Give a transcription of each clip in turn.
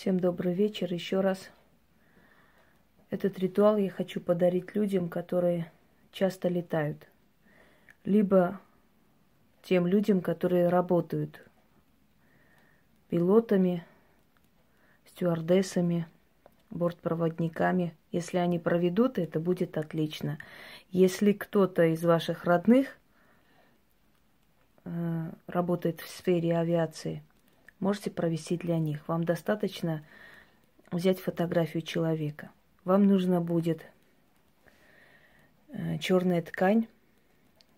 Всем добрый вечер еще раз. Этот ритуал я хочу подарить людям, которые часто летают. Либо тем людям, которые работают пилотами, стюардессами, бортпроводниками. Если они проведут, это будет отлично. Если кто-то из ваших родных э, работает в сфере авиации, можете провести для них. Вам достаточно взять фотографию человека. Вам нужно будет э, черная ткань,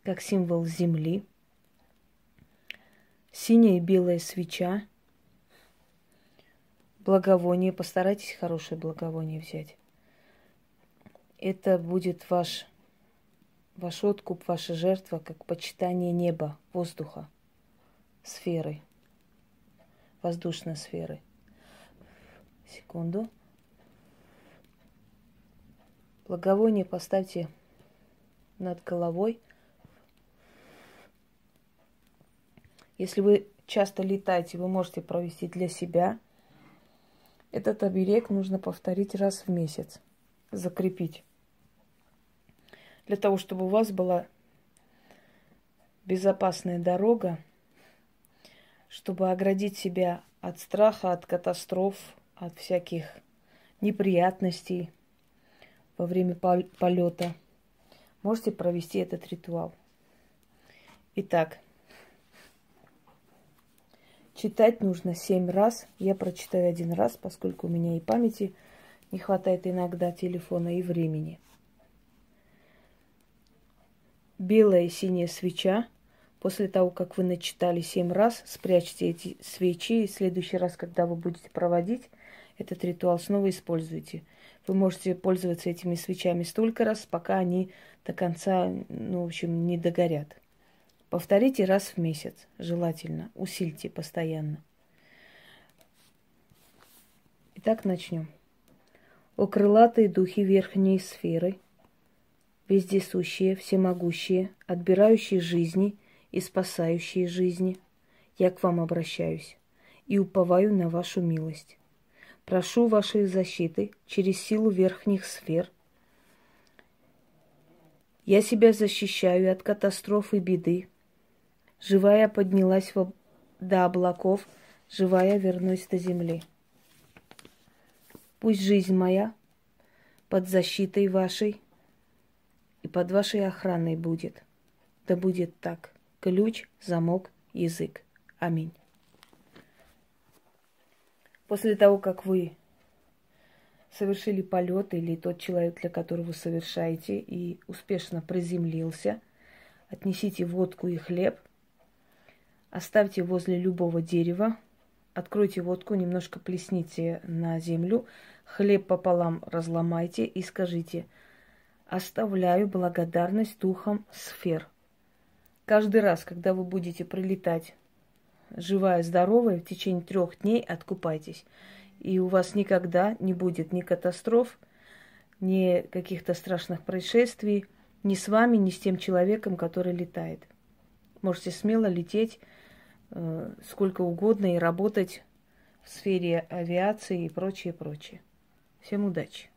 как символ земли, синяя и белая свеча, благовоние. Постарайтесь хорошее благовоние взять. Это будет ваш, ваш откуп, ваша жертва, как почитание неба, воздуха, сферы, воздушной сферы. Секунду. Благовоние поставьте над головой. Если вы часто летаете, вы можете провести для себя – этот оберег нужно повторить раз в месяц, закрепить. Для того, чтобы у вас была безопасная дорога, чтобы оградить себя от страха, от катастроф, от всяких неприятностей во время полета, можете провести этот ритуал. Итак, Читать нужно семь раз. Я прочитаю один раз, поскольку у меня и памяти не хватает иногда телефона и времени. Белая и синяя свеча. После того, как вы начитали семь раз, спрячьте эти свечи. И в следующий раз, когда вы будете проводить этот ритуал, снова используйте. Вы можете пользоваться этими свечами столько раз, пока они до конца, ну, в общем, не догорят. Повторите раз в месяц, желательно. Усильте постоянно. Итак, начнем. О крылатые духи верхней сферы, вездесущие, всемогущие, отбирающие жизни и спасающие жизни, я к вам обращаюсь и уповаю на вашу милость. Прошу вашей защиты через силу верхних сфер. Я себя защищаю от катастроф и беды, Живая поднялась до облаков, живая вернусь до земли. Пусть жизнь моя под защитой вашей и под вашей охраной будет. Да будет так. Ключ, замок, язык. Аминь. После того, как вы совершили полет или тот человек, для которого вы совершаете, и успешно приземлился, отнесите водку и хлеб – Оставьте возле любого дерева, откройте водку, немножко плесните на землю, хлеб пополам разломайте и скажите «Оставляю благодарность духам сфер». Каждый раз, когда вы будете прилетать живая, здоровая, в течение трех дней откупайтесь. И у вас никогда не будет ни катастроф, ни каких-то страшных происшествий, ни с вами, ни с тем человеком, который летает. Можете смело лететь Э, сколько угодно и работать в сфере авиации и прочее, прочее. Всем удачи!